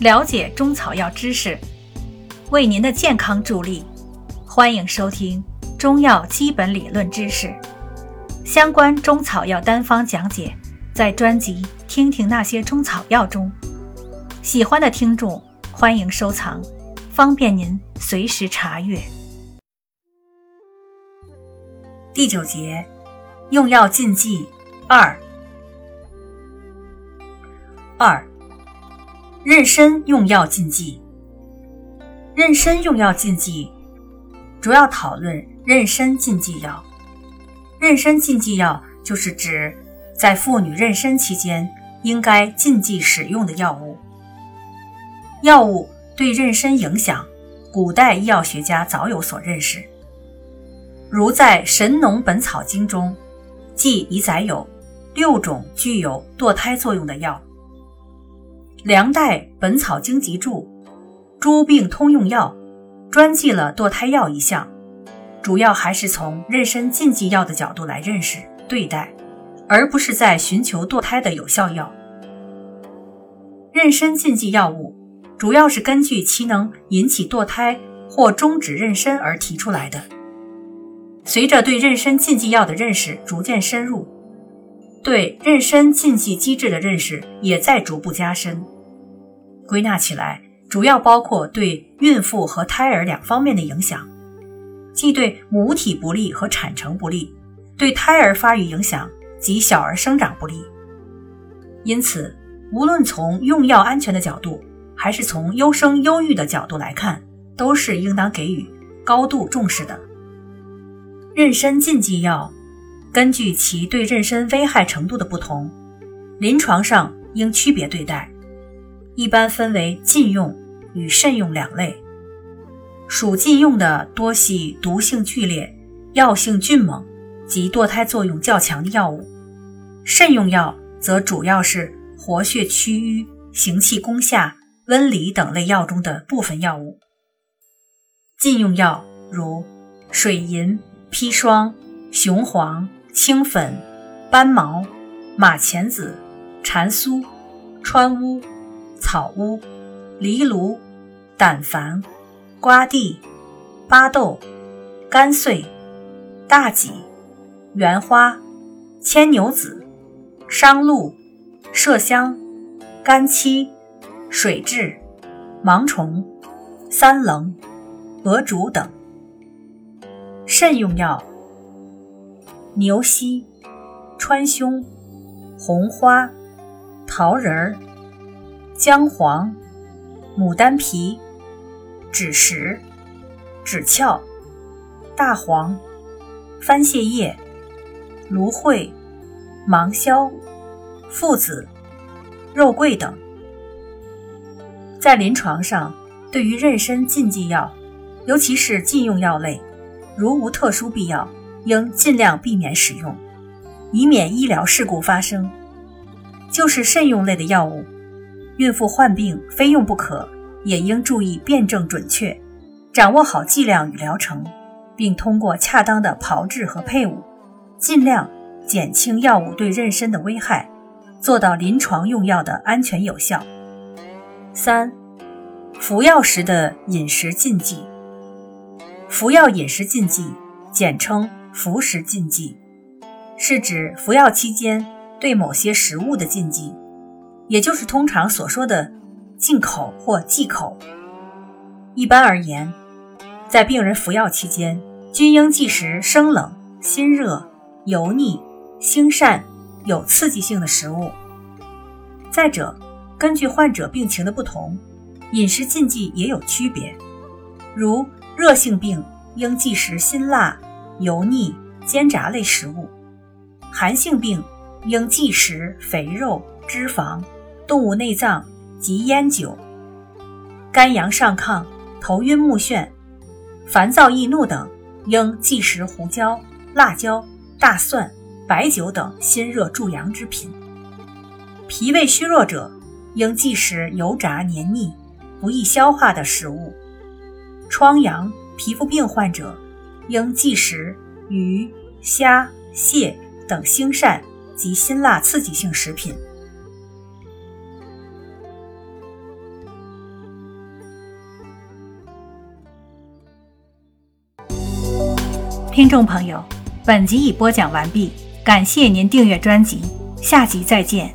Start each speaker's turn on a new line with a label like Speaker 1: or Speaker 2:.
Speaker 1: 了解中草药知识，为您的健康助力。欢迎收听中药基本理论知识相关中草药单方讲解，在专辑《听听那些中草药》中。喜欢的听众欢迎收藏，方便您随时查阅。第九节，用药禁忌二。二，妊娠用药禁忌。妊娠用药禁忌主要讨论妊娠禁忌药。妊娠禁忌药就是指在妇女妊娠期间应该禁忌使用的药物。药物对妊娠影响，古代医药学家早有所认识。如在《神农本草经》中，记已载有六种具有堕胎作用的药。梁代《本草经集注·诸病通用药》专记了堕胎药一项，主要还是从妊娠禁忌药的角度来认识对待，而不是在寻求堕胎的有效药。妊娠禁忌药物主要是根据其能引起堕胎或终止妊娠而提出来的。随着对妊娠禁忌药的认识逐渐深入，对妊娠禁忌机制的认识也在逐步加深。归纳起来，主要包括对孕妇和胎儿两方面的影响，即对母体不利和产程不利，对胎儿发育影响及小儿生长不利。因此，无论从用药安全的角度，还是从优生优育的角度来看，都是应当给予高度重视的。妊娠禁忌药，根据其对妊娠危害程度的不同，临床上应区别对待。一般分为禁用与慎用两类。属禁用的多系毒性剧烈、药性峻猛及堕胎作用较强的药物；慎用药则主要是活血祛瘀、行气攻下、温里等类药中的部分药物。禁用药如水银、砒霜、雄黄、青粉、斑毛、马钱子、蟾酥、川乌。草乌、藜芦、胆矾、瓜地、巴豆、甘穗、大戟、原花、牵牛子、商鹿、麝香、干漆、水蛭、芒虫、三棱、鹅竹等。慎用药：牛膝、川芎、红花、桃仁儿。姜黄、牡丹皮、枳实、枳壳、大黄、番泻叶、芦荟、芒硝、附子、肉桂等。在临床上，对于妊娠禁忌药，尤其是禁用药类，如无特殊必要，应尽量避免使用，以免医疗事故发生。就是慎用类的药物。孕妇患病非用不可，也应注意辨证准确，掌握好剂量与疗程，并通过恰当的炮制和配伍，尽量减轻药物对妊娠的危害，做到临床用药的安全有效。三、服药时的饮食禁忌。服药饮食禁忌，简称服食禁忌，是指服药期间对某些食物的禁忌。也就是通常所说的禁口或忌口。一般而言，在病人服药期间，均应忌食生冷、辛热、油腻、腥膻、有刺激性的食物。再者，根据患者病情的不同，饮食禁忌也有区别。如热性病应忌食辛辣、油腻、煎炸类食物；寒性病应忌食肥肉、脂肪。动物内脏及烟酒，肝阳上亢、头晕目眩、烦躁易怒等，应忌食胡椒、辣椒、大蒜、白酒等辛热助阳之品。脾胃虚弱者，应忌食油炸黏腻、不易消化的食物。疮疡、皮肤病患者，应忌食鱼、虾、蟹等腥膻及辛辣刺激性食品。听众朋友，本集已播讲完毕，感谢您订阅专辑，下集再见。